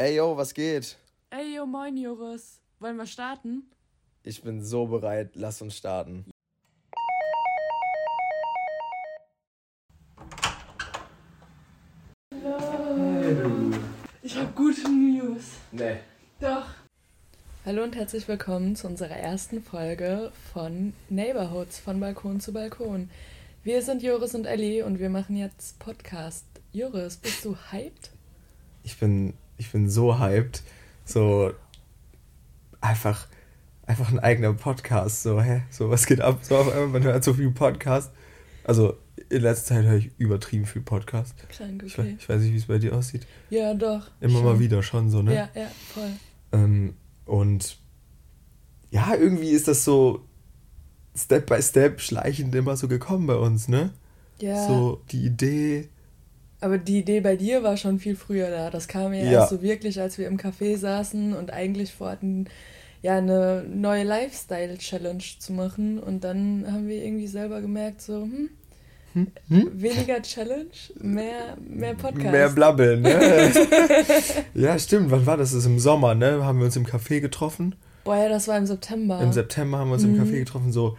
Ey, yo, was geht? Ey, yo, moin, Joris. Wollen wir starten? Ich bin so bereit. Lass uns starten. Ich habe gute News. Nee. Doch. Hallo und herzlich willkommen zu unserer ersten Folge von Neighborhoods von Balkon zu Balkon. Wir sind Joris und Ellie und wir machen jetzt Podcast. Joris, bist du hyped? Ich bin, ich bin so hyped. So einfach, einfach ein eigener Podcast. So, hä? So, was geht ab? So auf einmal, man hört so viel Podcast. Also in letzter Zeit höre ich übertrieben viel Podcast. Krank, Ich, ich weiß nicht, wie es bei dir aussieht. Ja, doch. Immer mal schon. wieder schon so, ne? Ja, ja, voll. Ähm, und ja, irgendwie ist das so Step by Step schleichend immer so gekommen bei uns, ne? Ja. So die Idee. Aber die Idee bei dir war schon viel früher da. Das kam ja, Ja. erst so wirklich, als wir im Café saßen und eigentlich vorhatten, ja, eine neue Lifestyle-Challenge zu machen. Und dann haben wir irgendwie selber gemerkt, so, hm, Hm? weniger Challenge, mehr, mehr Podcast. Mehr Blabbeln, ne? ja, stimmt. Wann war das? Das ist im Sommer, ne? Haben wir uns im Café getroffen. Boah, ja, das war im September. Im September haben wir uns Mhm. im Café getroffen, so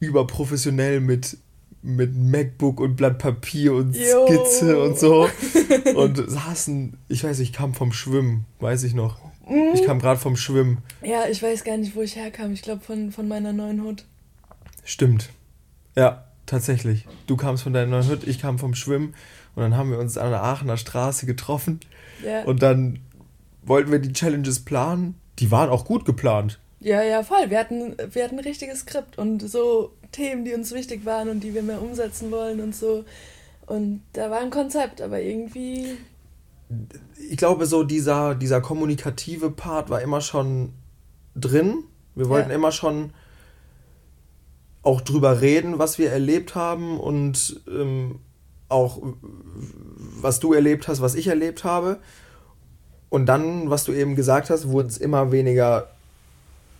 überprofessionell mit, mit MacBook und Blatt Papier und Jo. Skizze und so. Und saßen, ich weiß, ich kam vom Schwimmen, weiß ich noch. Mhm. Ich kam gerade vom Schwimmen. Ja, ich weiß gar nicht, wo ich herkam. Ich glaube, von, von meiner neuen Hut. Stimmt. Ja, tatsächlich. Du kamst von deiner neuen Hütte, ich kam vom Schwimmen und dann haben wir uns an der Aachener Straße getroffen Ja. und dann wollten wir die Challenges planen. Die waren auch gut geplant. Ja, ja, voll. Wir hatten, wir hatten ein richtiges Skript und so Themen, die uns wichtig waren und die wir mehr umsetzen wollen und so. Und da war ein Konzept, aber irgendwie. Ich glaube, so dieser, dieser kommunikative Part war immer schon drin. Wir wollten Ja. immer schon auch drüber reden, was wir erlebt haben und ähm, auch was du erlebt hast, was ich erlebt habe. Und dann, was du eben gesagt hast, wurden es immer weniger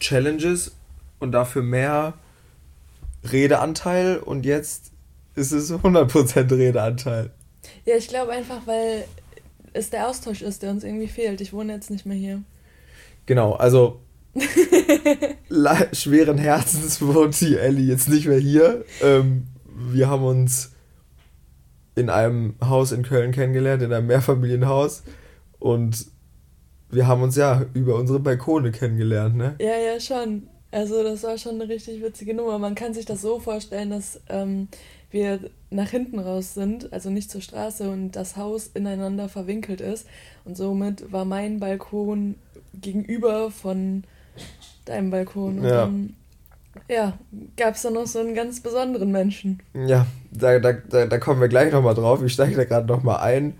Challenges und dafür mehr Redeanteil und jetzt ist es 100% Redeanteil. Ja, ich glaube einfach, weil es der Austausch ist, der uns irgendwie fehlt. Ich wohne jetzt nicht mehr hier. Genau, also schweren Herzens wohnt die Ellie jetzt nicht mehr hier. Ähm, wir haben uns in einem Haus in Köln kennengelernt, in einem Mehrfamilienhaus. Und wir haben uns ja über unsere Balkone kennengelernt, ne? Ja, ja, schon. Also das war schon eine richtig witzige Nummer. Man kann sich das so vorstellen, dass ähm, wir nach hinten raus sind, also nicht zur Straße und das Haus ineinander verwinkelt ist. Und somit war mein Balkon gegenüber von deinem Balkon. Und Ja. dann ja, gab es da noch so einen ganz besonderen Menschen. Ja, da, da, da, da kommen wir gleich nochmal drauf. Ich steige da gerade nochmal ein.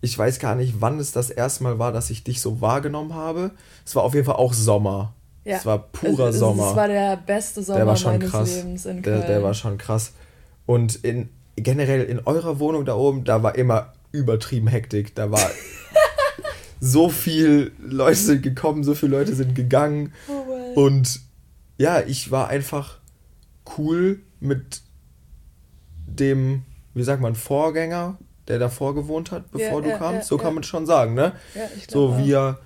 Ich weiß gar nicht, wann es das erste Mal war, dass ich dich so wahrgenommen habe. Es war auf jeden Fall auch Sommer. Ja. Es war purer es, Sommer. Es war der beste Sommer der war schon meines krass. Lebens in der, Köln. der war schon krass. Und in, generell in eurer Wohnung da oben, da war immer übertrieben Hektik. Da war so viel Leute sind gekommen, so viele Leute sind gegangen. Oh. Und ja, ich war einfach cool mit dem, wie sagt man, Vorgänger, der davor gewohnt hat, bevor Ja, du ja, kamst. so kann man schon sagen, ne? ja, ich So, auch. wir,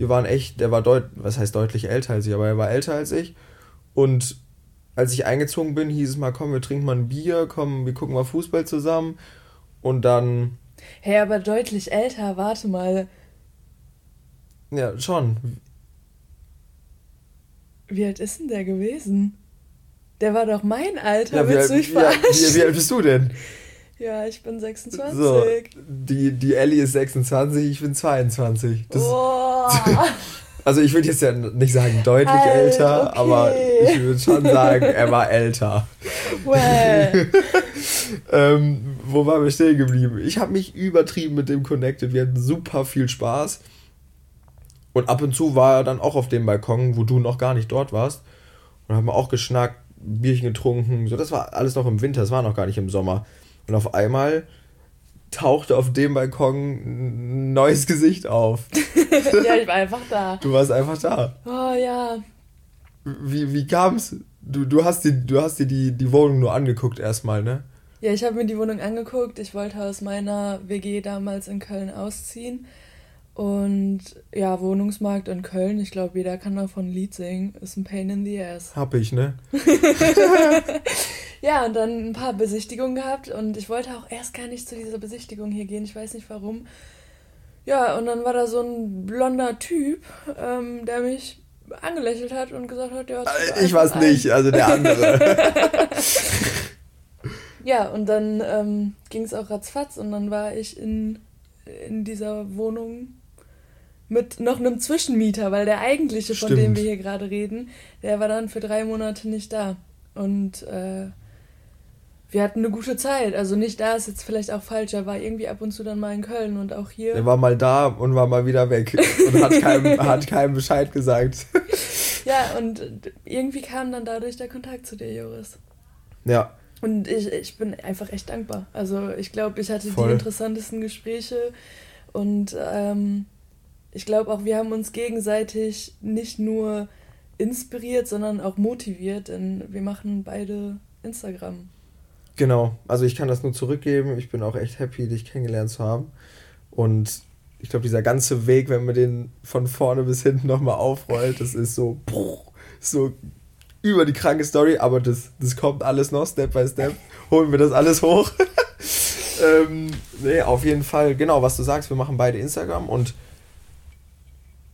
wir waren echt, der war deut, was heißt deutlich älter als ich, aber er war älter als ich. Und als ich eingezogen bin, hieß es mal, komm, wir trinken mal ein Bier, komm, wir gucken mal Fußball zusammen. Und dann, Hey, aber deutlich älter, warte mal. ja, schon. Wie alt ist denn der gewesen? Der war doch mein Alter, Ja, willst du mich verarschen? wie, wie alt bist du denn? Ja, ich bin 26. So, die, die Ellie ist 26, ich bin 22. Das, Boah. Also ich würde jetzt ja nicht sagen deutlich Alt, älter, okay. aber ich würde schon sagen, er war älter. well. ähm, wo waren wir stehen geblieben? Ich habe mich übertrieben mit dem connected. Wir hatten super viel Spaß. Und ab und zu war er dann auch auf dem Balkon, wo du noch gar nicht dort warst. Und haben wir auch geschnackt, Bierchen getrunken. So, das war alles noch im Winter, das war noch gar nicht im Sommer. Und auf einmal tauchte auf dem Balkon ein neues Gesicht auf. ja, ich war einfach da. Du warst einfach da. Oh ja. Wie, wie kam's? Du, du hast, die, du hast dir die, die Wohnung nur angeguckt erstmal, ne? Ja, ich habe mir die Wohnung angeguckt. Ich wollte aus meiner WG damals in Köln ausziehen. Und ja, Wohnungsmarkt in Köln, ich glaube, jeder kann davon ein Lied singen, ist ein Pain in the Ass. Hab ich, ne? ja, und dann ein paar Besichtigungen gehabt und ich wollte auch erst gar nicht zu dieser Besichtigung hier gehen, ich weiß nicht warum. Ja, und dann war da so ein blonder Typ, ähm, der mich angelächelt hat und gesagt hat, ja, äh, ich weiß nicht, also der andere. ja, und dann ähm, ging es auch ratzfatz und dann war ich in, in dieser Wohnung mit noch einem Zwischenmieter, weil der eigentliche, Stimmt. von dem wir hier gerade reden, der war dann für drei Monate nicht da. Und äh, wir hatten eine gute Zeit. Also nicht da ist jetzt vielleicht auch falsch. Er war irgendwie ab und zu dann mal in Köln und auch hier. Er war mal da und war mal wieder weg und hat keinem, hat keinem Bescheid gesagt. Ja, und irgendwie kam dann dadurch der Kontakt zu dir, Joris. Ja. Und ich, ich bin einfach echt dankbar. Also ich glaube, ich hatte Voll. die interessantesten Gespräche und ähm, ich glaube auch, wir haben uns gegenseitig nicht nur inspiriert, sondern auch motiviert, denn wir machen beide Instagram. Genau, also ich kann das nur zurückgeben. Ich bin auch echt happy, dich kennengelernt zu haben. Und ich glaube, dieser ganze Weg, wenn man den von vorne bis hinten nochmal aufrollt, das ist so, so über die kranke Story, aber das, das kommt alles noch, Step by Step. Holen wir das alles hoch. ähm, nee, auf jeden Fall, genau, was du sagst, wir machen beide Instagram und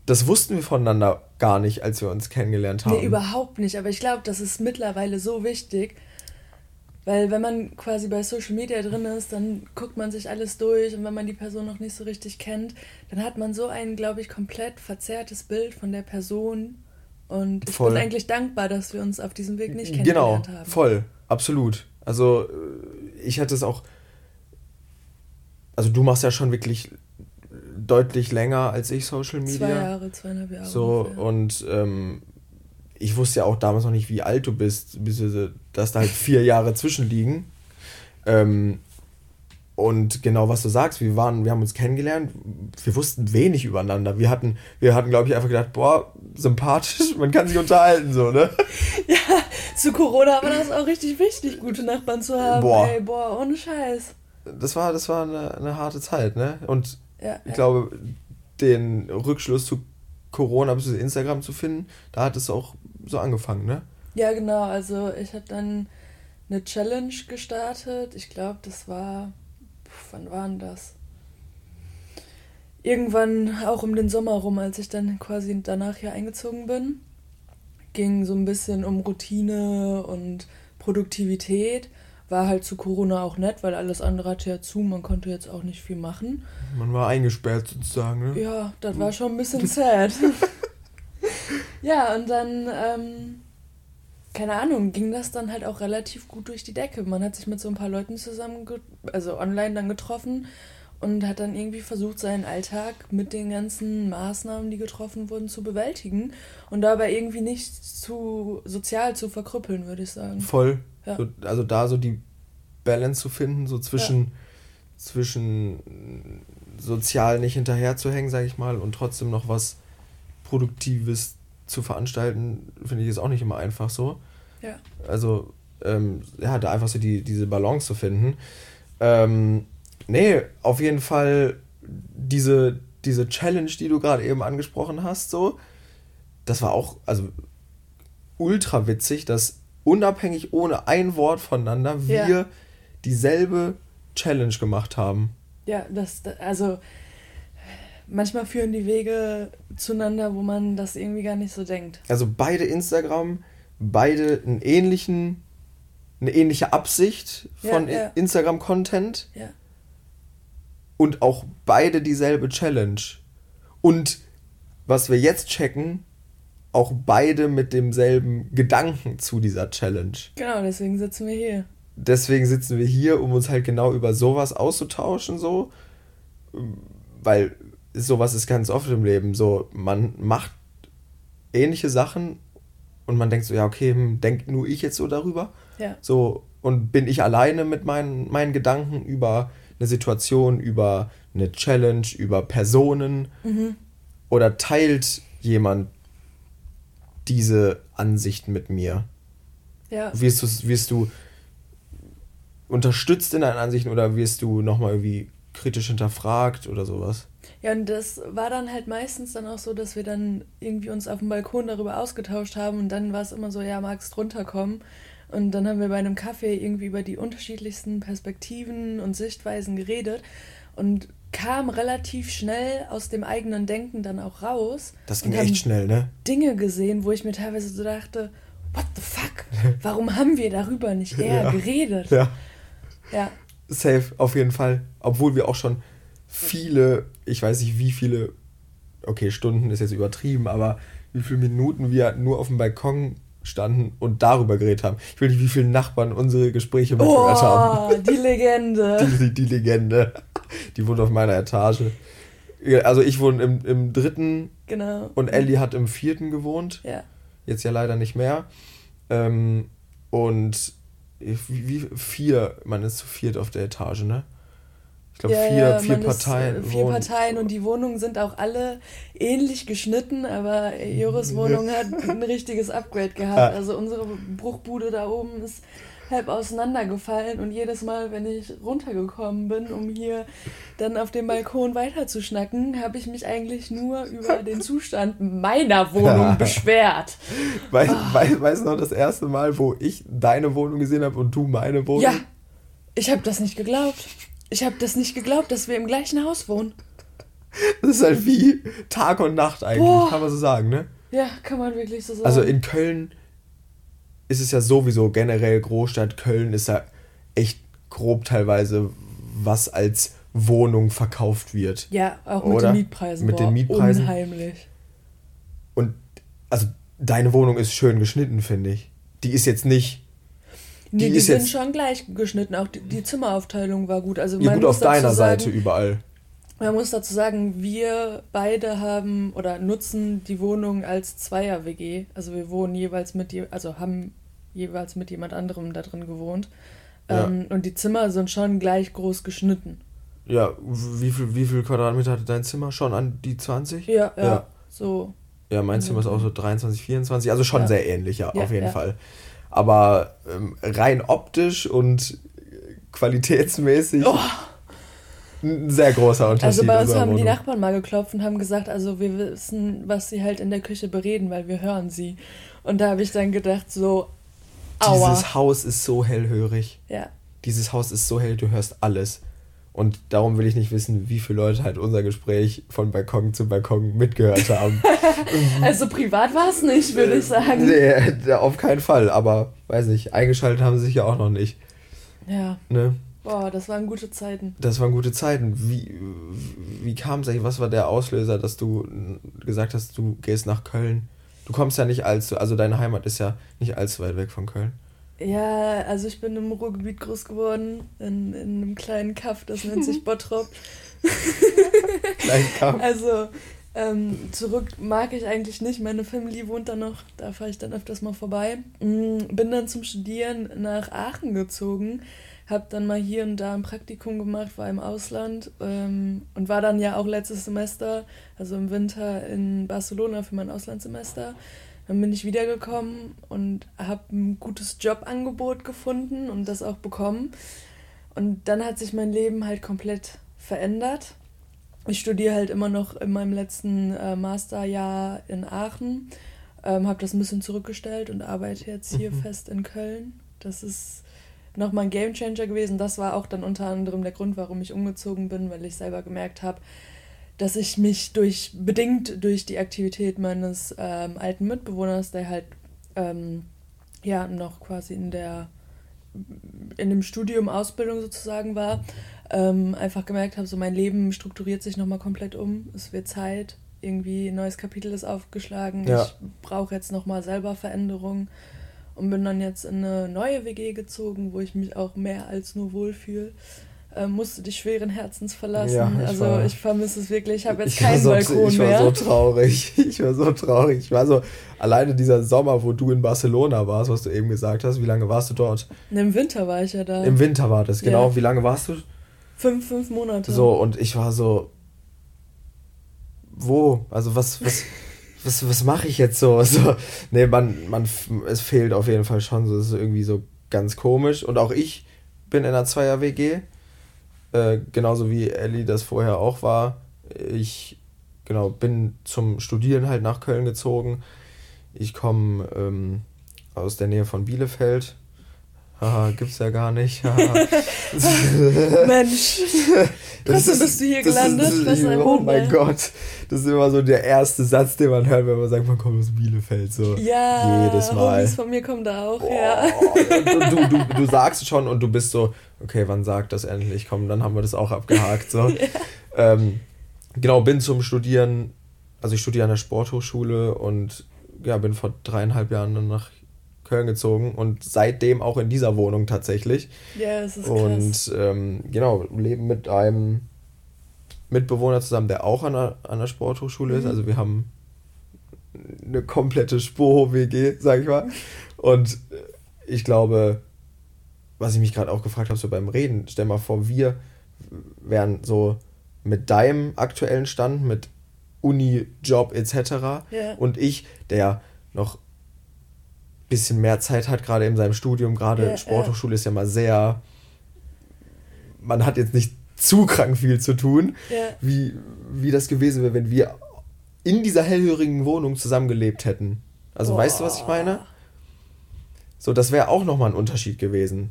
das wussten wir voneinander gar nicht, als wir uns kennengelernt haben. Nee, überhaupt nicht, aber ich glaube, das ist mittlerweile so wichtig, weil wenn man quasi bei Social Media drin ist, dann guckt man sich alles durch und wenn man die Person noch nicht so richtig kennt, dann hat man so ein, glaube ich, komplett verzerrtes Bild von der Person. Und ich voll. bin eigentlich dankbar, dass wir uns auf diesem Weg nicht kennengelernt genau, haben. voll, absolut. Also äh, ich hatte es auch, also du machst ja schon wirklich deutlich länger als ich Social Media. Zwei Jahre, zweieinhalb Jahre. So, ungefähr. und ähm, ich wusste ja auch damals noch nicht, wie alt du bist, dass da halt vier Jahre zwischenliegen. Ähm, und genau was du sagst, wir waren, wir haben uns kennengelernt, wir wussten wenig übereinander. Wir hatten, wir hatten, glaube ich, einfach gedacht, boah, sympathisch, man kann sich unterhalten, so, ne? Ja, zu Corona war das auch richtig wichtig, gute Nachbarn zu haben. Boah. Ey, boah, ohne Scheiß. Das war, das war eine, eine harte Zeit, ne? Und ja, ich ja. glaube, den Rückschluss zu Corona bzw. Instagram zu finden, da hat es auch so angefangen, ne? Ja, genau. Also ich habe dann eine Challenge gestartet. Ich glaube, das war. Pf, wann war denn das? Irgendwann auch um den Sommer rum, als ich dann quasi danach hier eingezogen bin. Ging so ein bisschen um Routine und Produktivität. War halt zu Corona auch nett, weil alles andere hatte ja zu, man konnte jetzt auch nicht viel machen. Man war eingesperrt sozusagen, ne? Ja, das war schon ein bisschen sad. ja, und dann, ähm, keine Ahnung, ging das dann halt auch relativ gut durch die Decke. Man hat sich mit so ein paar Leuten zusammen, also online dann getroffen und hat dann irgendwie versucht, seinen Alltag mit den ganzen Maßnahmen, die getroffen wurden, zu bewältigen und dabei irgendwie nicht zu sozial zu verkrüppeln, würde ich sagen. Voll. Ja. So, also da so die Balance zu finden, so zwischen, ja. zwischen sozial nicht hinterher zu hängen, sage ich mal, und trotzdem noch was Produktives zu veranstalten, finde ich ist auch nicht immer einfach so. Ja. Also, ähm, ja, da einfach so die, diese Balance zu finden. Ähm, nee, auf jeden Fall diese, diese Challenge, die du gerade eben angesprochen hast, so, das war auch, also ultra witzig, dass unabhängig ohne ein Wort voneinander wir ja. dieselbe Challenge gemacht haben. Ja, das, also manchmal führen die Wege zueinander, wo man das irgendwie gar nicht so denkt. Also beide Instagram, beide einen ähnlichen, eine ähnliche Absicht von ja, ja. Instagram-Content. Ja. Und auch beide dieselbe Challenge. Und was wir jetzt checken, auch beide mit demselben Gedanken zu dieser Challenge. Genau, deswegen sitzen wir hier. Deswegen sitzen wir hier, um uns halt genau über sowas auszutauschen, so. Weil sowas ist ganz oft im Leben. So, man macht ähnliche Sachen und man denkt so, ja, okay, hm, denkt nur ich jetzt so darüber. Ja. So, und bin ich alleine mit meinen, meinen Gedanken über eine Situation, über eine Challenge, über Personen? Mhm. Oder teilt jemand diese Ansicht mit mir? Ja. Wirst du, wirst du unterstützt in deinen Ansichten oder wirst du nochmal irgendwie kritisch hinterfragt oder sowas. Ja, und das war dann halt meistens dann auch so, dass wir dann irgendwie uns auf dem Balkon darüber ausgetauscht haben und dann war es immer so, ja, magst drunter kommen? Und dann haben wir bei einem Kaffee irgendwie über die unterschiedlichsten Perspektiven und Sichtweisen geredet und kam relativ schnell aus dem eigenen Denken dann auch raus. Das ging echt schnell, ne? Dinge gesehen, wo ich mir teilweise so dachte, what the fuck? Warum haben wir darüber nicht eher ja. geredet? Ja. Ja. Safe, auf jeden Fall. Obwohl wir auch schon viele, ich weiß nicht wie viele, okay, Stunden ist jetzt übertrieben, aber wie viele Minuten wir nur auf dem Balkon standen und darüber geredet haben. Ich will nicht, wie viele Nachbarn unsere Gespräche mitgehört oh, haben. Die Legende. Die, die, die, Legende. Die wohnt auf meiner Etage. Also ich wohne im, im dritten. Genau. Und Ellie hat im vierten gewohnt. Ja. Jetzt ja leider nicht mehr. Ähm, und wie, vier, man ist zu viert auf der Etage, ne? Ich glaube, ja, vier, ja, vier Parteien. Ist, äh, vier wohnen. Parteien und die Wohnungen sind auch alle ähnlich geschnitten, aber Joris Wohnung hat ein richtiges Upgrade gehabt. Also unsere Bruchbude da oben ist halb auseinandergefallen und jedes Mal, wenn ich runtergekommen bin, um hier dann auf dem Balkon weiterzuschnacken, habe ich mich eigentlich nur über den Zustand meiner Wohnung beschwert. Weißt oh. weißt, du noch das erste Mal, wo ich deine Wohnung gesehen habe und du meine Wohnung? Ja, ich habe das nicht geglaubt. Ich habe das nicht geglaubt, dass wir im gleichen Haus wohnen. Das ist halt wie Tag und Nacht eigentlich, Boah. kann man so sagen, ne? Ja, kann man wirklich so sagen. Also in Köln ist es ja sowieso generell Großstadt. Köln ist ja echt grob teilweise, was als Wohnung verkauft wird. Ja, auch mit Oder? den Mietpreisen. Mit Boah, den Mietpreisen. Unheimlich. Und also deine Wohnung ist schön geschnitten, finde ich. Die ist jetzt nicht Nee, die, die sind schon gleich geschnitten. Auch die, die Zimmeraufteilung war gut. Also ja, gut auf deiner sagen, Seite überall. Man muss dazu sagen, wir beide haben oder nutzen die Wohnung als Zweier-WG. Also wir wohnen jeweils mit, also haben jeweils mit jemand anderem da drin gewohnt. Ja. Ähm, und die Zimmer sind schon gleich groß geschnitten. Ja, wie viel, wie viel Quadratmeter hatte dein Zimmer? Schon an die 20? Ja, ja. ja. So. Ja, mein Zimmer ist auch so 23, 24, also schon ja. sehr ähnlich, ja, auf jeden Fall. Aber ähm, rein optisch und qualitätsmäßig oh. Ein sehr großer Unterschied. Also bei uns haben Wohnung. die Nachbarn mal geklopft und haben gesagt, also wir wissen, was sie halt in der Küche bereden, weil wir hören sie. Und da habe ich dann gedacht, so, aua. Dieses Haus ist so hellhörig. Ja. Dieses Haus ist so hell, du hörst alles. Und darum will ich nicht wissen, wie viele Leute halt unser Gespräch von Balkon zu Balkon mitgehört haben. also privat war es nicht, würde ich sagen. Nee, auf keinen Fall. Aber weiß nicht, eingeschaltet haben sie sich ja auch noch nicht. Ja. Ne? Boah, das waren gute Zeiten. Das waren gute Zeiten. Wie, wie kam es eigentlich? Was war der Auslöser, dass du gesagt hast, du gehst nach Köln? Du kommst ja nicht allzu, also deine Heimat ist ja nicht allzu weit weg von Köln. Ja, also ich bin im Ruhrgebiet groß geworden, in, in einem kleinen Kaff, das nennt sich Bottrop. Kleinen Kaff. Also ähm, zurück mag ich eigentlich nicht. Meine Family wohnt da noch, da fahre ich dann öfters mal vorbei. Mm, bin dann zum Studieren nach Aachen gezogen, habe dann mal hier und da ein Praktikum gemacht, war im Ausland ähm, und war dann ja auch letztes Semester, also im Winter in Barcelona für mein Auslandssemester. Dann bin ich wiedergekommen und habe ein gutes Jobangebot gefunden und das auch bekommen. Und dann hat sich mein Leben halt komplett verändert. Ich studiere halt immer noch in meinem letzten äh, Masterjahr in Aachen, ähm, habe das ein bisschen zurückgestellt und arbeite jetzt hier mhm. fest in Köln. Das ist nochmal ein Gamechanger gewesen. Das war auch dann unter anderem der Grund, warum ich umgezogen bin, weil ich selber gemerkt habe, dass ich mich durch, bedingt durch die Aktivität meines ähm, alten Mitbewohners, der halt ähm, ja noch quasi in der in dem Studium Ausbildung sozusagen war, ähm, einfach gemerkt habe, so mein Leben strukturiert sich nochmal komplett um. Es wird Zeit, irgendwie ein neues Kapitel ist aufgeschlagen. Ja. Ich brauche jetzt nochmal selber Veränderungen und bin dann jetzt in eine neue WG gezogen, wo ich mich auch mehr als nur wohlfühle äh, musste dich schweren Herzens verlassen. Ja, ich also war, ich vermisse es wirklich. Ich habe jetzt keinen so, Balkon ich mehr. Ich war so traurig. Ich war so traurig. Ich war so, alleine dieser Sommer, wo du in Barcelona warst, was du eben gesagt hast, wie lange warst du dort? Im Winter war ich ja da. Im Winter war das, genau. Ja. Wie lange warst du? Fünf, fünf Monate. So, und ich war so, wo? Also was, was, was, was mache ich jetzt so? so? Nee, man, man, es fehlt auf jeden Fall schon so. Es ist irgendwie so ganz komisch. Und auch ich bin in einer Zweier-WG äh, genauso wie Ellie das vorher auch war. Ich genau bin zum Studieren halt nach Köln gezogen. Ich komme ähm, aus der Nähe von Bielefeld. Haha, gibt's ja gar nicht. Mensch, trotzdem bist du hier gelandet. Ist, ist, oh mein Gott, das ist immer so der erste Satz, den man hört, wenn man sagt, man kommt aus Bielefeld. So ja, jedes Mal. Homies von mir kommen da auch, ja. Du, du, du, du sagst schon und du bist so, okay, wann sagt das endlich? Komm, dann haben wir das auch abgehakt. So. ja. ähm, genau, bin zum Studieren, also ich studiere an der Sporthochschule und ja, bin vor dreieinhalb Jahren dann nach Köln gezogen und seitdem auch in dieser Wohnung tatsächlich. Ja, das ist Und krass. Ähm, genau, leben mit einem Mitbewohner zusammen, der auch an der, an der Sporthochschule mhm. ist. Also wir haben eine komplette Spur-WG, sag ich mal. Und ich glaube, was ich mich gerade auch gefragt habe, so beim Reden, stell mal vor, wir wären so mit deinem aktuellen Stand, mit Uni, Job etc. Ja. Und ich, der noch bisschen mehr Zeit hat, gerade in seinem Studium, gerade ja, Sporthochschule ist ja mal sehr, man hat jetzt nicht zu krank viel zu tun, wie, wie das gewesen wäre, wenn wir in dieser hellhörigen Wohnung zusammengelebt hätten. Also Boah. weißt du, was ich meine? So, das wäre auch nochmal ein Unterschied gewesen.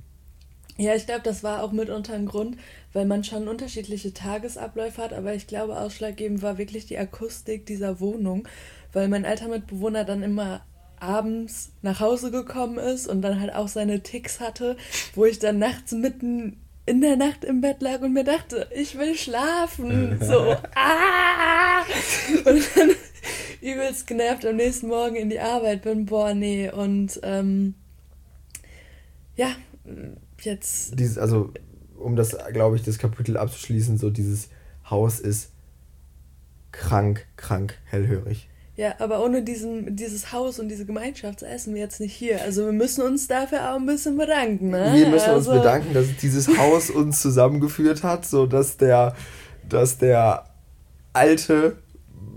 Ja, ich glaube, das war auch mitunter ein Grund, weil man schon unterschiedliche Tagesabläufe hat, aber ich glaube, ausschlaggebend war wirklich die Akustik dieser Wohnung, weil mein alter Mitbewohner dann immer abends nach Hause gekommen ist und dann halt auch seine Ticks hatte, wo ich dann nachts mitten in der Nacht im Bett lag und mir dachte, ich will schlafen. So, ah! Und dann übelst genervt am nächsten Morgen in die Arbeit bin, boah, nee. Und ähm, ja, jetzt. Dieses, also, um das, glaube ich, das Kapitel abzuschließen, so dieses Haus ist krank, krank, hellhörig. Ja, aber ohne diesen, dieses Haus und diese Gemeinschaft essen wir jetzt nicht hier. Also wir müssen uns dafür auch ein bisschen bedanken. Ne? Wir müssen also. uns bedanken, dass dieses Haus uns zusammengeführt hat, sodass der, dass der alte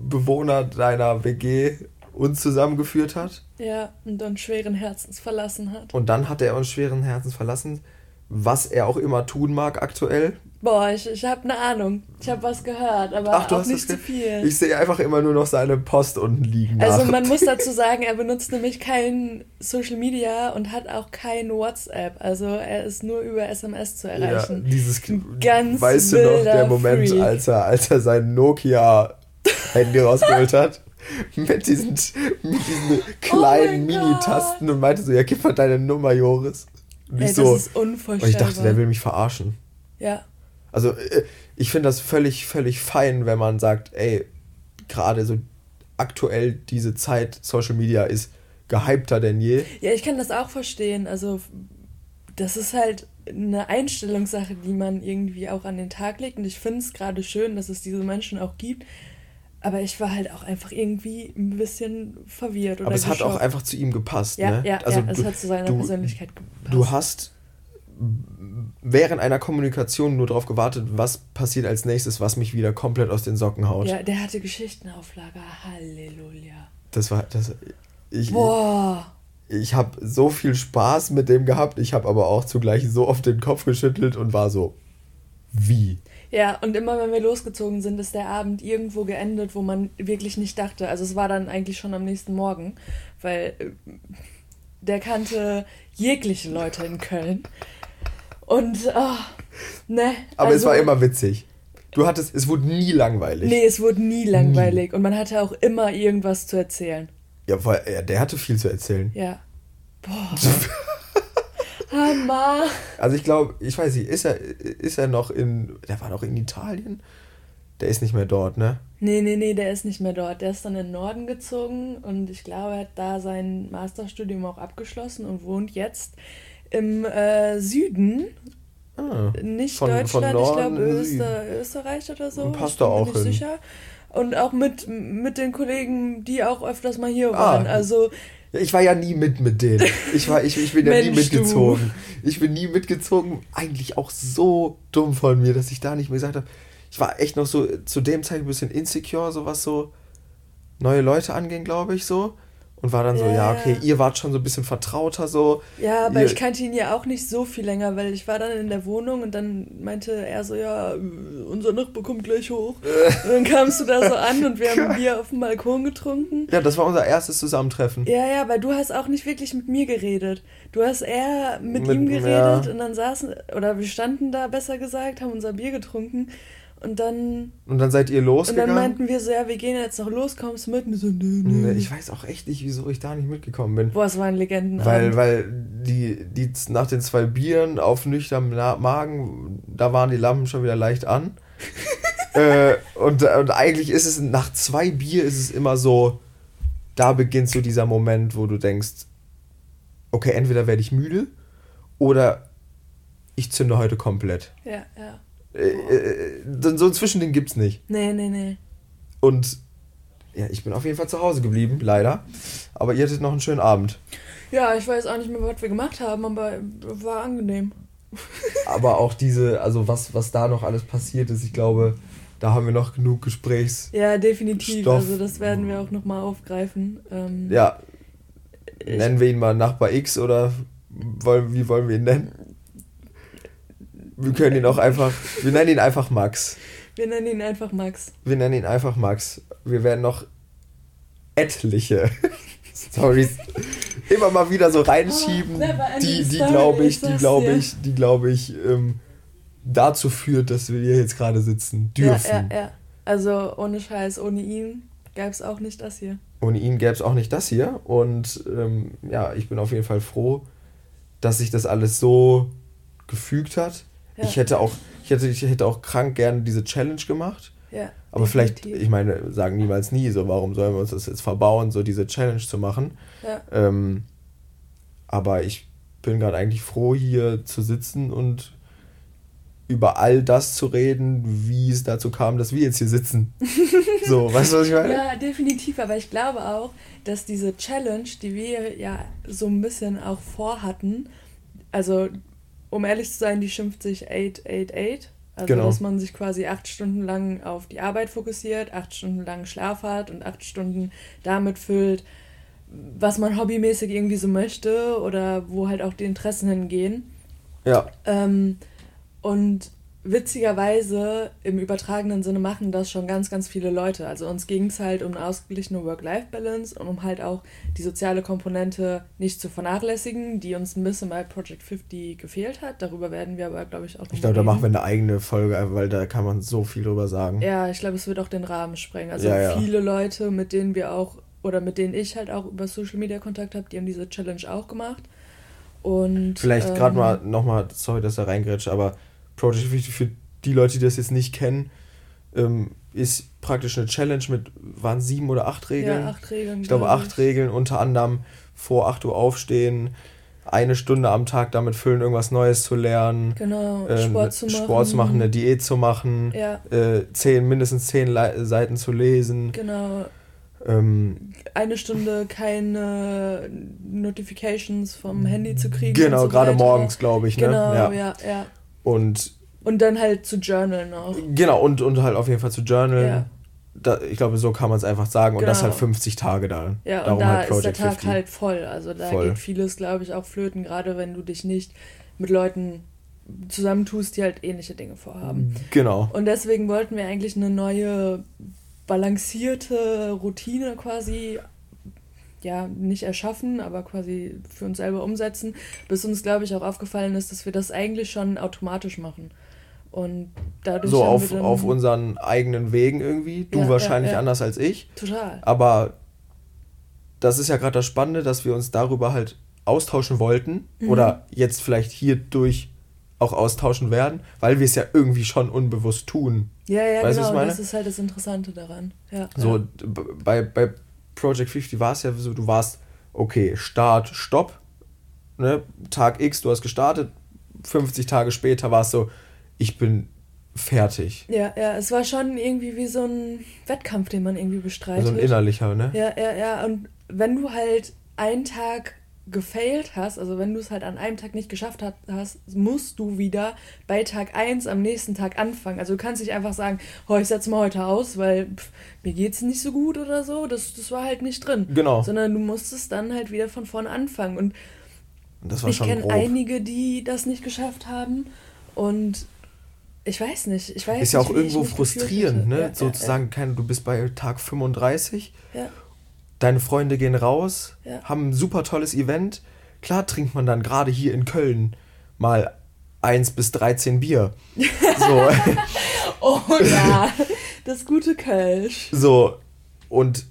Bewohner deiner WG uns zusammengeführt hat. Ja, und dann schweren Herzens verlassen hat. Und dann hat er uns schweren Herzens verlassen, was er auch immer tun mag aktuell. Boah, ich, ich habe eine Ahnung. Ich habe was gehört, aber Ach, auch nicht zu viel. Ich sehe einfach immer nur noch seine Post unten liegen. Also man muss dazu sagen, er benutzt nämlich kein Social Media und hat auch kein WhatsApp. Also er ist nur über SMS zu erreichen. Ja, dieses ganz Weißt du noch, der Moment, als er, als er sein Nokia-Handy rausgeholt hat? mit diesen, mit diesen kleinen oh Mini-Tasten und meinte so, ja, gib mal deine Nummer, Joris. Und Ey, so, das ist unvorstellbar. Und ich dachte, der will mich verarschen. Ja. Also äh, ich finde das völlig, völlig fein, wenn man sagt, ey, gerade so aktuell diese Zeit Social Media ist gehypter denn je. Ja, ich kann das auch verstehen. Also das ist halt eine Einstellungssache, die man irgendwie auch an den Tag legt. Und ich finde es gerade schön, dass es diese Menschen auch gibt. Aber ich war halt auch einfach irgendwie ein bisschen verwirrt. Aber es geschockt. hat auch einfach zu ihm gepasst. Ja, ne? ja, also ja, es hat zu seiner du, Persönlichkeit gepasst. Du hast während einer Kommunikation nur darauf gewartet, was passiert als nächstes, was mich wieder komplett aus den Socken haut. Ja, der hatte Geschichtenauflage. Halleluja. Das war das. Ich, Boah. Ich, ich habe so viel Spaß mit dem gehabt. Ich habe aber auch zugleich so oft den Kopf geschüttelt und war so, wie? Ja, und immer wenn wir losgezogen sind, ist der Abend irgendwo geendet, wo man wirklich nicht dachte. Also es war dann eigentlich schon am nächsten Morgen, weil äh, der kannte jegliche Leute in Köln. Und, oh, ne. Aber also, es war immer witzig. Du hattest, es wurde nie langweilig. Nee, es wurde nie langweilig. Nie. Und man hatte auch immer irgendwas zu erzählen. Ja, weil ja, der hatte viel zu erzählen. Ja. Boah. Hammer. Also ich glaube, ich weiß nicht, ist er, ist er noch in, der war noch in Italien? Der ist nicht mehr dort, ne? Nee, nee, nee, der ist nicht mehr dort. Der ist dann in den Norden gezogen und ich glaube, er hat da sein Masterstudium auch abgeschlossen und wohnt jetzt im äh, Süden. Ah, nicht von, Deutschland, von ich glaube Öster, Österreich oder so. Passt da auch hin. Sicher. Und auch mit, mit den Kollegen, die auch öfters mal hier ah, waren. Also ich war ja nie mit mit denen. Ich, war, ich, ich bin ja Mensch, nie mitgezogen. Du. Ich bin nie mitgezogen. Eigentlich auch so dumm von mir, dass ich da nicht mehr gesagt habe. Ich war echt noch so zu dem Zeitpunkt ein bisschen insecure, so was so neue Leute anging, glaube ich, so. Und war dann so, Ja, ja, okay, ihr wart schon so ein bisschen vertrauter so. Ja, aber ihr, ich kannte ihn ja auch nicht so viel länger, weil ich war dann in der Wohnung und dann meinte er so, ja, unser Nachbar kommt gleich hoch. Und dann kamst du da so an und wir haben Bier auf dem Balkon getrunken. Ja, das war unser erstes Zusammentreffen. Ja, ja, weil du hast auch nicht wirklich mit mir geredet. Du hast eher mit, Mit- ihm geredet ja. und dann saßen, oder wir standen da besser gesagt, haben unser Bier getrunken und dann, Und dann seid ihr und losgegangen. dann meinten wir so, ja, wir gehen jetzt noch los, kommst du mit? Und so, nö, nö. Ich weiß auch echt nicht, wieso ich da nicht mitgekommen bin. Boah, es war ein Legendenabend. Weil, weil die, die nach den zwei Bieren auf nüchternem Magen, da waren die Lampen schon wieder leicht an. äh, und, und eigentlich ist es, nach zwei Bier ist es immer so, da beginnt so dieser Moment, wo du denkst, okay, entweder werde ich müde oder ich zünde heute komplett. Ja, ja. Äh, äh, so ein Zwischending gibt's nicht. Nee, nee, nee. Und ja, ich bin auf jeden Fall zu Hause geblieben, leider. Aber ihr hattet noch einen schönen Abend. Ja, ich weiß auch nicht mehr, was wir gemacht haben, aber war angenehm. Aber auch diese, also was, was da noch alles passiert ist, ich glaube, da haben wir noch genug Gesprächs. Ja, definitiv. Stoff. Also das werden wir auch nochmal aufgreifen. Ähm, Ja, nennen wir ihn mal Nachbar X oder wollen, wie wollen wir ihn nennen? Wir können ihn auch einfach, wir nennen ihn einfach Max. Wir nennen ihn einfach Max. Wir nennen ihn einfach Max. Wir werden noch etliche Stories immer mal wieder so reinschieben, Oh, die, die glaube ich die glaube ich, die glaube ich ähm, dazu führt, dass wir hier jetzt gerade sitzen dürfen. Ja, ja, ja. Also ohne Scheiß, ohne ihn gäbe es auch nicht das hier. Ohne ihn gäbe es auch nicht das hier. Und ähm, ja, ich bin auf jeden Fall froh, dass sich das alles so gefügt hat. Ja. Ich hätte auch, ich hätte, ich hätte auch krank gerne diese Challenge gemacht. Ja, Aber vielleicht, definitiv. ich meine, sagen niemals nie, so warum sollen wir uns das jetzt verbauen, so diese Challenge zu machen. Ja. Ähm, aber ich bin gerade eigentlich froh, hier zu sitzen und über all das zu reden, wie es dazu kam, dass wir jetzt hier sitzen. so, weißt du, was ich meine? Ja, definitiv. Aber ich glaube auch, dass diese Challenge, die wir ja so ein bisschen auch vorhatten, also um ehrlich zu sein, die schimpft sich 888. Also, Genau. dass man sich quasi acht Stunden lang auf die Arbeit fokussiert, acht Stunden lang Schlaf hat und acht Stunden damit füllt, was man hobbymäßig irgendwie so möchte oder wo halt auch die Interessen hingehen. Ja, Ähm, und witzigerweise im übertragenen Sinne machen das schon ganz, ganz viele Leute. Also uns ging es halt um eine ausgeglichene Work-Life-Balance und um halt auch die soziale Komponente nicht zu vernachlässigen, die uns ein bisschen bei Project 50 gefehlt hat. Darüber werden wir aber, glaube ich, auch noch ich glaube, da machen wir eine eigene Folge, weil da kann man so viel drüber sagen. Ja, ich glaube, es wird auch den Rahmen sprengen. Also Ja, ja. viele Leute, mit denen wir auch, oder mit denen ich halt auch über Social Media Kontakt habe, die haben diese Challenge auch gemacht. Und Vielleicht ähm, gerade mal nochmal, sorry, dass er reingrätscht, aber Project 50 für die Leute, die das jetzt nicht kennen, ähm, ist praktisch eine Challenge mit, waren sieben oder acht Regeln? Ja, acht Regeln. Ich glaube, glaub acht Regeln, unter anderem vor 8 Uhr aufstehen, eine Stunde am Tag damit füllen, irgendwas Neues zu lernen, Genau, ähm, Sport zu machen. Sport zu machen, eine Diät zu machen, Ja, äh, zehn, mindestens zehn Le Seiten zu lesen. genau. Ähm, Eine Stunde keine Notifications vom Handy zu kriegen. genau, so gerade morgens, glaube ich. Ne? Genau, ja. ja. ja, Und Und dann halt zu journalen auch. genau, und, und halt auf jeden Fall zu journalen. Ja. Da, ich glaube, so kann man es einfach sagen. Und das Genau. halt 50 Tage da. Ja, Darum und da halt ist der Tag 50. halt voll. Also da Voll. geht vieles, glaube ich, auch flöten, gerade wenn du dich nicht mit Leuten zusammentust, die halt ähnliche Dinge vorhaben. Genau. Und deswegen wollten wir eigentlich eine neue, balancierte Routine quasi, ja, nicht erschaffen, aber quasi für uns selber umsetzen, bis uns, glaube ich, auch aufgefallen ist, dass wir das eigentlich schon automatisch machen. Und dadurch So auf, dann, auf unseren eigenen Wegen irgendwie. Du Ja, ja, wahrscheinlich ja. anders als ich. Total. Aber das ist ja gerade das Spannende, dass wir uns darüber halt austauschen wollten Mhm. oder jetzt vielleicht hierdurch auch austauschen werden, weil wir es ja irgendwie schon unbewusst tun. Ja, ja, Weißt genau. ich meine? Das ist halt das Interessante daran. Ja, So, ja. bei, bei Project 50 war es ja so, du warst, okay, Start, Stopp, ne, Tag X, du hast gestartet, 50 Tage später war es so, ich bin fertig. Ja, ja, es war schon irgendwie wie so ein Wettkampf, den man irgendwie bestreitet. Also ein innerlicher, ne? Ja, ja, ja. Und wenn du halt einen Tag gefailt hast, also wenn du es halt an einem Tag nicht geschafft hast, musst du wieder bei Tag 1 am nächsten Tag anfangen. Also du kannst nicht einfach sagen, oh, ich setze mal heute aus, weil pff, mir es nicht so gut oder so. Das, das war halt nicht drin. Genau. Sondern du musstest dann halt wieder von vorne anfangen. Und ich kenne einige, die das nicht geschafft haben. Und ich weiß nicht. Ich weiß ist ja auch irgendwo frustrierend, ne? Ja, Sozusagen, ja, ja. du bist bei Tag 35. Ja deine Freunde gehen raus, ja. haben ein super tolles Event. Klar trinkt man dann gerade hier in Köln mal 1 bis 13 Bier. So. oh ja, das gute Kölsch. So, und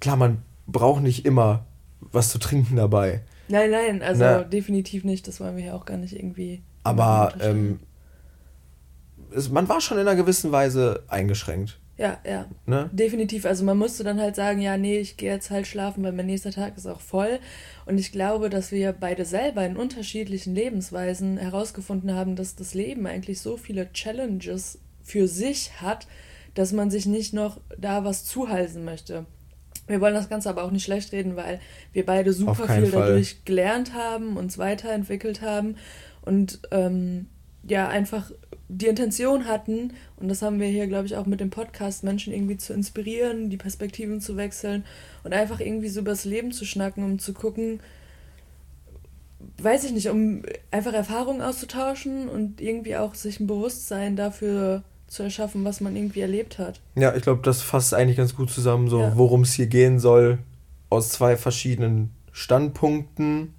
klar, man braucht nicht immer was zu trinken dabei. Nein, nein, also Na, definitiv nicht. Das wollen wir ja auch gar nicht irgendwie. Aber ähm, es, man war schon in einer gewissen Weise eingeschränkt. Ja, ja. Ne? Definitiv. Also man musste dann halt sagen, ja, nee, ich gehe jetzt halt schlafen, weil mein nächster Tag ist auch voll. Und ich glaube, dass wir beide selber in unterschiedlichen Lebensweisen herausgefunden haben, dass das Leben eigentlich so viele Challenges für sich hat, dass man sich nicht noch da was zuhalsen möchte. Wir wollen das Ganze aber auch nicht schlecht reden, weil wir beide super viel Fall. dadurch gelernt haben, uns weiterentwickelt haben und ähm, ja, einfach die Intention hatten, und das haben wir hier, glaube ich, auch mit dem Podcast, Menschen irgendwie zu inspirieren, die Perspektiven zu wechseln und einfach irgendwie so über das Leben zu schnacken, um zu gucken, weiß ich nicht, um einfach Erfahrungen auszutauschen und irgendwie auch sich ein Bewusstsein dafür zu erschaffen, was man irgendwie erlebt hat. Ja, ich glaube, das fasst eigentlich ganz gut zusammen, so ja. worum es hier gehen soll, aus zwei verschiedenen Standpunkten,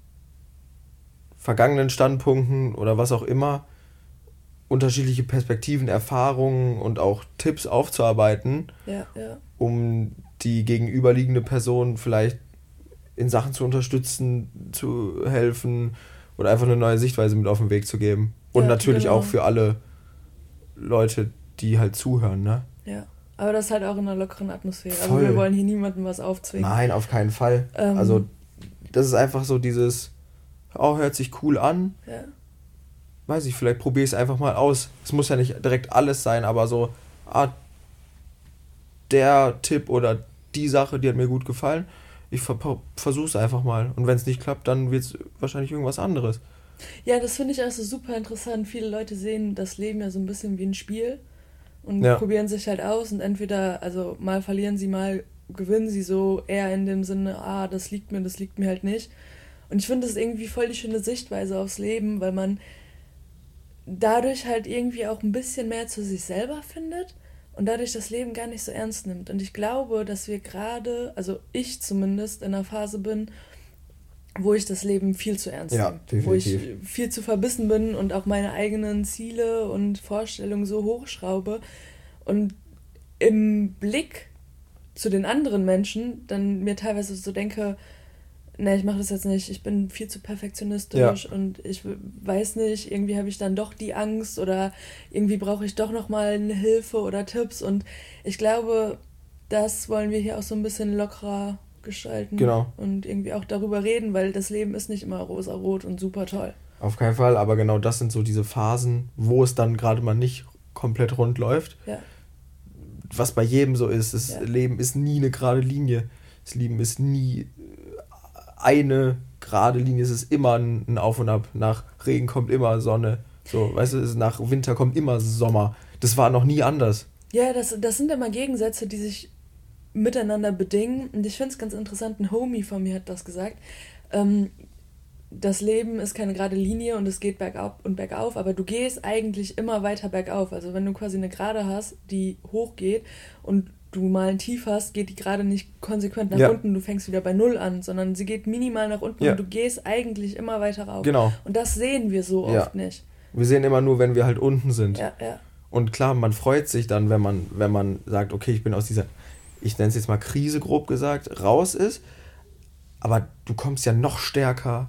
vergangenen Standpunkten oder was auch immer unterschiedliche Perspektiven, Erfahrungen und auch Tipps aufzuarbeiten, ja, ja. um die gegenüberliegende Person vielleicht in Sachen zu unterstützen, zu helfen oder einfach eine neue Sichtweise mit auf den Weg zu geben. Und ja, natürlich genau. auch für alle Leute, die halt zuhören, ne? Ja. Aber das halt auch in einer lockeren Atmosphäre. Voll. Also wir wollen hier niemandem was aufzwingen. Nein, auf keinen Fall. Ähm, also das ist einfach so dieses, oh, hört sich cool an. Ja weiß ich, vielleicht probiere ich es einfach mal aus. Es muss ja nicht direkt alles sein, aber so, ah, der Tipp oder die Sache, die hat mir gut gefallen. Ich ver versuche es einfach mal. Und wenn es nicht klappt, dann wird es wahrscheinlich irgendwas anderes. Ja, das finde ich also super interessant. Viele Leute sehen das Leben ja so ein bisschen wie ein Spiel und ja. probieren sich halt aus und entweder, also mal verlieren sie, mal gewinnen sie so eher in dem Sinne, ah, das liegt mir, das liegt mir halt nicht. Und ich finde das irgendwie voll die schöne Sichtweise aufs Leben, weil man dadurch halt irgendwie auch ein bisschen mehr zu sich selber findet und dadurch das Leben gar nicht so ernst nimmt. Und ich glaube, dass wir gerade, also ich zumindest, in einer Phase bin, wo ich das Leben viel zu ernst ja, nehme. Definitiv. Wo ich viel zu verbissen bin und auch meine eigenen Ziele und Vorstellungen so hochschraube. Und im Blick zu den anderen Menschen dann mir teilweise so denke, nee, ich mache das jetzt nicht, ich bin viel zu perfektionistisch ja. und ich weiß nicht, irgendwie habe ich dann doch die Angst oder irgendwie brauche ich doch nochmal eine Hilfe oder Tipps und ich glaube, das wollen wir hier auch so ein bisschen lockerer gestalten genau. und irgendwie auch darüber reden, weil das Leben ist nicht immer rosa-rot und super toll. Auf keinen Fall, aber genau das sind so diese Phasen, wo es dann gerade mal nicht komplett rund läuft. Ja. Was bei jedem so ist, das ja. Leben ist nie eine gerade Linie. Das Leben ist nie eine gerade Linie, es ist immer ein Auf und Ab. Nach Regen kommt immer Sonne. So, weißt du, nach Winter kommt immer Sommer. Das war noch nie anders. Ja, das, das sind immer Gegensätze, die sich miteinander bedingen. Und ich finde es ganz interessant, ein Homie von mir hat das gesagt. Ähm, das Leben ist keine gerade Linie und es geht bergab und bergauf, aber du gehst eigentlich immer weiter bergauf. Also wenn du quasi eine Gerade hast, die hochgeht und du mal ein Tief hast, geht die gerade nicht konsequent nach ja. unten, du fängst wieder bei Null an, sondern sie geht minimal nach unten ja. und du gehst eigentlich immer weiter rauf. Genau. Und das sehen wir so ja. oft nicht. Wir sehen immer nur, wenn wir halt unten sind. Ja, ja. Und klar, man freut sich dann, wenn man, wenn man sagt, okay, ich bin aus dieser, ich nenne es jetzt mal Krise grob gesagt, raus ist. Aber du kommst ja noch stärker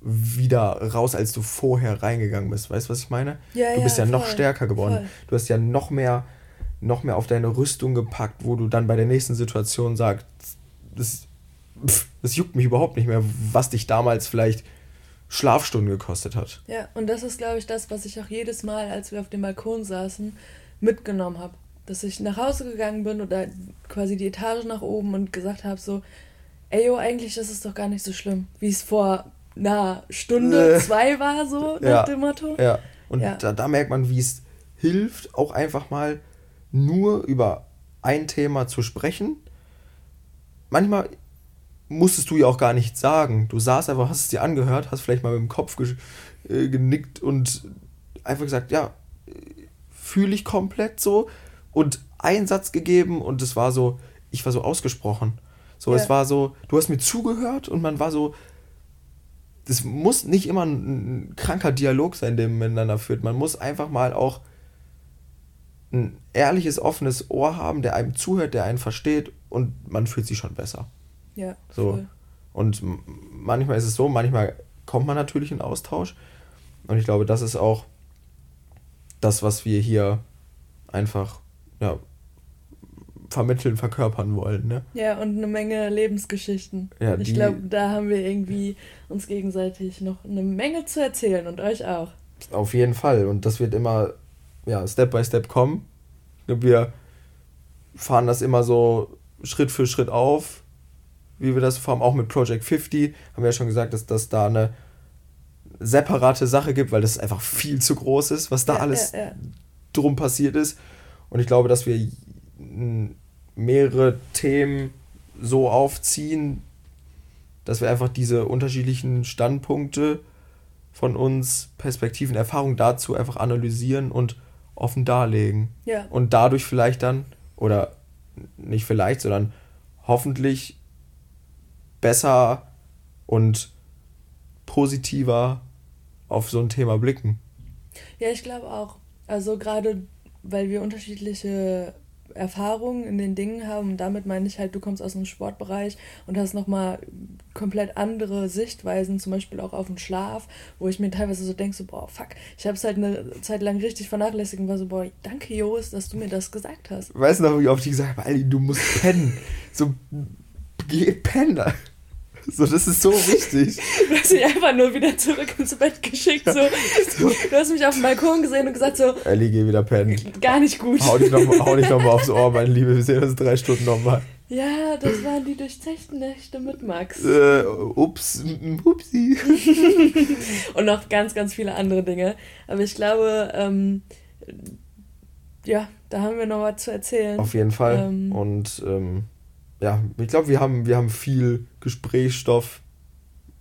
wieder raus, als du vorher reingegangen bist. Weißt du, was ich meine? Ja, du bist ja, ja noch stärker geworden. Voll. Du hast ja noch mehr noch mehr auf deine Rüstung gepackt, wo du dann bei der nächsten Situation sagst, das, pff, das juckt mich überhaupt nicht mehr, was dich damals vielleicht Schlafstunden gekostet hat. Ja, und das ist, glaube ich, das, was ich auch jedes Mal, als wir auf dem Balkon saßen, mitgenommen habe. Dass ich nach Hause gegangen bin oder quasi die Etage nach oben und gesagt habe, so, ey, yo, eigentlich ist es doch gar nicht so schlimm, wie es vor einer Stunde, äh, zwei war, so nach ja, dem Motto. Ja, und ja. Da, da merkt man, wie es hilft, auch einfach mal nur über ein Thema zu sprechen. Manchmal musstest du ja auch gar nichts sagen. Du saßt einfach, hast es dir angehört, hast vielleicht mal mit dem Kopf ge äh, genickt und einfach gesagt, ja, fühle ich komplett so und einen Satz gegeben und es war so, ich war so ausgesprochen. So, ja. es war so, du hast mir zugehört und man war so, das muss nicht immer ein, ein kranker Dialog sein, den man miteinander führt. Man muss einfach mal auch ein ehrliches, offenes Ohr haben, der einem zuhört, der einen versteht und man fühlt sich schon besser. Ja. So. Voll. Und manchmal ist es so, manchmal kommt man natürlich in Austausch. Und ich glaube, das ist auch das, was wir hier einfach ja, vermitteln, verkörpern wollen. Ne? Ja, und eine Menge Lebensgeschichten. Ja, ich glaube, da haben wir irgendwie uns gegenseitig noch eine Menge zu erzählen und euch auch. Auf jeden Fall. Und das wird immer ja, Step by Step kommen. Wir fahren das immer so Schritt für Schritt auf, wie wir das fahren, auch mit Project 50. Haben wir ja schon gesagt, dass das da eine separate Sache gibt, weil das einfach viel zu groß ist, was da ja, alles ja, ja. drum passiert ist. Und ich glaube, dass wir mehrere Themen so aufziehen, dass wir einfach diese unterschiedlichen Standpunkte von uns, Perspektiven, Erfahrungen dazu einfach analysieren und offen darlegen. Ja. Und dadurch vielleicht dann, oder nicht vielleicht, sondern hoffentlich besser und positiver auf so ein Thema blicken. Ja, ich glaube auch. Also gerade weil wir unterschiedliche Erfahrungen in den Dingen haben. Und damit meine ich halt, du kommst aus dem Sportbereich und hast nochmal komplett andere Sichtweisen, zum Beispiel auch auf den Schlaf, wo ich mir teilweise so denke, so, boah, fuck, ich habe es halt eine Zeit lang richtig vernachlässigt und war so, boah, danke, Joris, dass du mir das gesagt hast. Weißt du noch, wie oft ich gesagt habe, Ali, du musst pennen. so, geh pennen. So, das ist so wichtig. Du hast mich einfach nur wieder zurück ins Bett geschickt. So. Du hast mich auf dem Balkon gesehen und gesagt so. Ellie, geh wieder pennen. Gar nicht gut. Hau dich nochmal noch, mal, aufs Ohr, mein Liebe. Wir sehen uns drei Stunden nochmal. Ja, das waren die durchzechten Nächte mit Max. Äh, ups, upsi. und noch ganz, ganz viele andere Dinge. Aber ich glaube, ähm, ja, da haben wir noch was zu erzählen. Auf jeden Fall. Ähm, und ähm, ja, ich glaube, wir haben, wir haben viel Gesprächsstoff.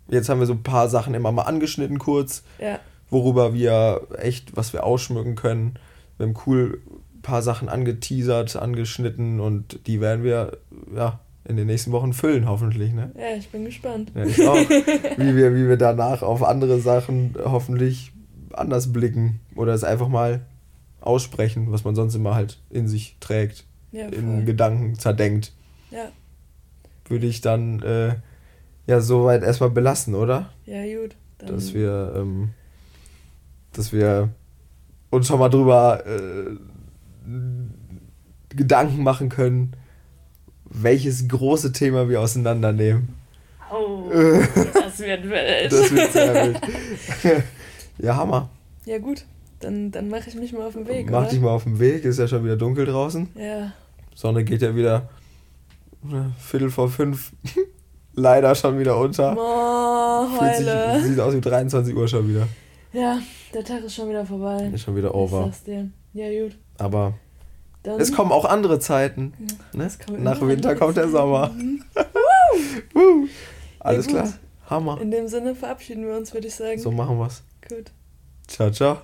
Jetzt haben wir so ein paar Sachen immer mal angeschnitten kurz, ja. worüber wir echt, was wir ausschmücken können. Wir haben cool ein paar Sachen angeteasert, angeschnitten und die werden wir ja in den nächsten Wochen füllen, hoffentlich. Ne? Ja, ich bin gespannt. Ja, ich auch. wie, wir, wie wir danach auf andere Sachen hoffentlich anders blicken oder es einfach mal aussprechen, was man sonst immer halt in sich trägt, ja, in Gedanken zerdenkt. Ja. Würde ich dann äh, ja soweit erstmal belassen, oder? Ja, gut. Dann dass wir, ähm, dass wir uns schon mal drüber äh, Gedanken machen können, welches große Thema wir auseinandernehmen. Oh, das wird wild. das wird sehr wild. ja, Hammer. Ja, gut. Dann, dann mache ich mich mal auf den Weg. Mach oder? dich mal auf den Weg, ist ja schon wieder dunkel draußen. Ja. Sonne geht ja wieder Viertel vor fünf leider schon wieder unter. Oh, heule. Sich, sieht aus wie 23 Uhr schon wieder. Ja, der Tag ist schon wieder vorbei. Ist schon wieder over. Ja, gut. Aber Dann, es kommen auch andere Zeiten. Ne? Nach Winter kommt der Sommer. uh, Alles ja, klar. Hammer. In dem Sinne verabschieden wir uns, würde ich sagen. So machen wir's. Gut. Ciao, ciao.